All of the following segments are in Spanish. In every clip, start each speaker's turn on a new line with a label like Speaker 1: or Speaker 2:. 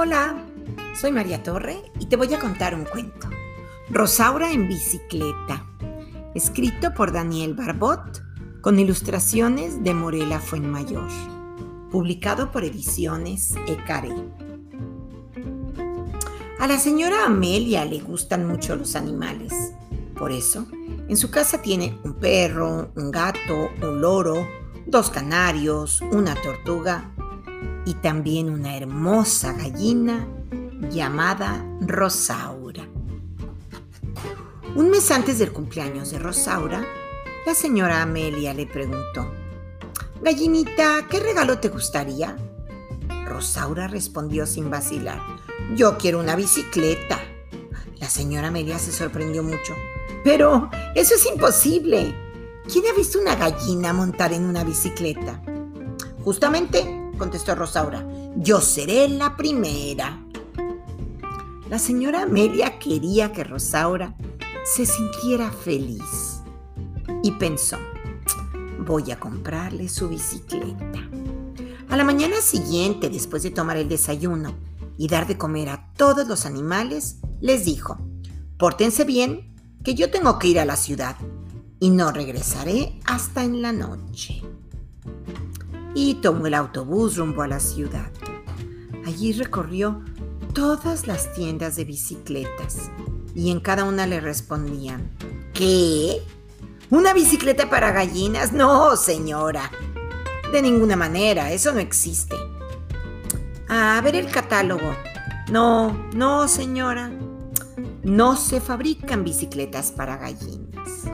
Speaker 1: Hola, soy María Torre y te voy a contar un cuento. Rosaura en bicicleta, escrito por Daniel Barbot con ilustraciones de Morela Fuenmayor, publicado por Ediciones Ecaré. A la señora Amelia le gustan mucho los animales. Por eso, en su casa tiene un perro, un gato, un loro, dos canarios, una tortuga y también una hermosa gallina llamada Rosaura. Un mes antes del cumpleaños de Rosaura, la señora Amelia le preguntó, Gallinita, ¿qué regalo te gustaría? Rosaura respondió sin vacilar, yo quiero una bicicleta. La señora Amelia se sorprendió mucho. Pero eso es imposible. ¿Quién ha visto una gallina montar en una bicicleta? Justamente contestó Rosaura. Yo seré la primera. La señora Amelia quería que Rosaura se sintiera feliz y pensó, voy a comprarle su bicicleta. A la mañana siguiente, después de tomar el desayuno y dar de comer a todos los animales, les dijo, pórtense bien, que yo tengo que ir a la ciudad y no regresaré hasta en la noche y tomó el autobús rumbo a la ciudad. Allí recorrió todas las tiendas de bicicletas y en cada una le respondían, ¿qué? ¿Una bicicleta para gallinas? No, señora. De ninguna manera, eso no existe. A ver el catálogo. No, no, señora. No se fabrican bicicletas para gallinas.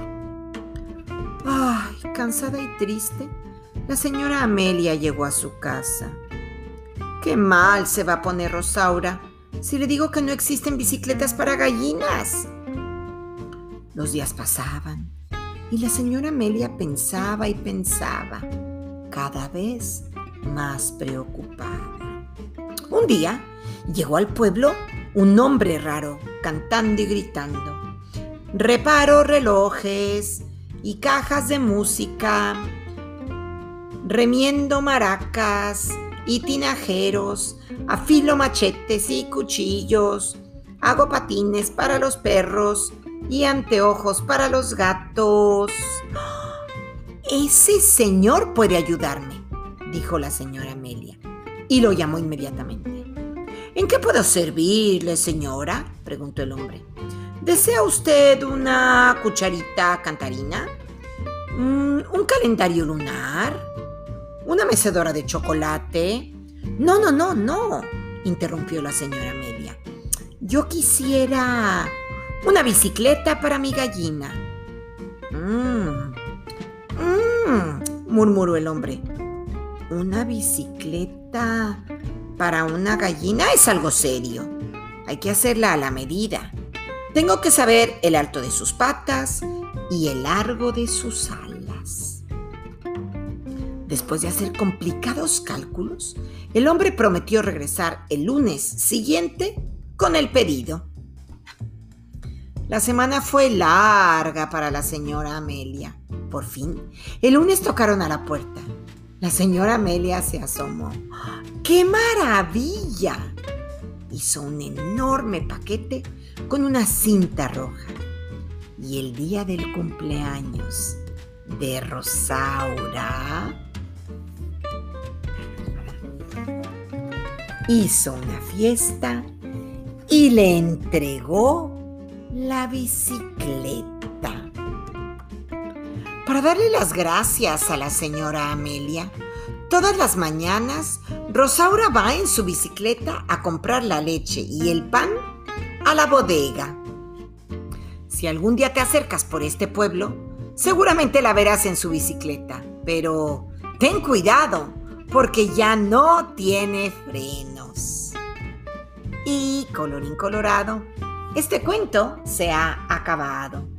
Speaker 1: Ay, cansada y triste, la señora Amelia llegó a su casa. Qué mal se va a poner Rosaura si le digo que no existen bicicletas para gallinas. Los días pasaban y la señora Amelia pensaba y pensaba, cada vez más preocupada. Un día llegó al pueblo un hombre raro, cantando y gritando. Reparo relojes y cajas de música remiendo maracas y tinajeros, afilo machetes y cuchillos, hago patines para los perros y anteojos para los gatos. Ese señor puede ayudarme, dijo la señora Amelia, y lo llamó inmediatamente. ¿En qué puedo servirle, señora? preguntó el hombre. ¿Desea usted una cucharita cantarina? Mm, ¿Un calendario lunar? ¿Una mecedora de chocolate? No, no, no, no, interrumpió la señora Amelia. Yo quisiera una bicicleta para mi gallina. Mmm, mmm, murmuró el hombre. ¿Una bicicleta para una gallina? Es algo serio. Hay que hacerla a la medida. Tengo que saber el alto de sus patas y el largo de sus alas. Después de hacer complicados cálculos, el hombre prometió regresar el lunes siguiente con el pedido. La semana fue larga para la señora Amelia. Por fin, el lunes tocaron a la puerta. La señora Amelia se asomó. ¡Qué maravilla! Hizo un enorme paquete con una cinta roja. Y el día del cumpleaños de Rosaura hizo una fiesta y le entregó la bicicleta. Para darle las gracias a la señora Amelia, todas las mañanas Rosaura va en su bicicleta a comprar la leche y el pan a la bodega. Si algún día te acercas por este pueblo, seguramente la verás en su bicicleta, pero ten cuidado porque ya no tiene frenos. Y colorín colorado, este cuento se ha acabado.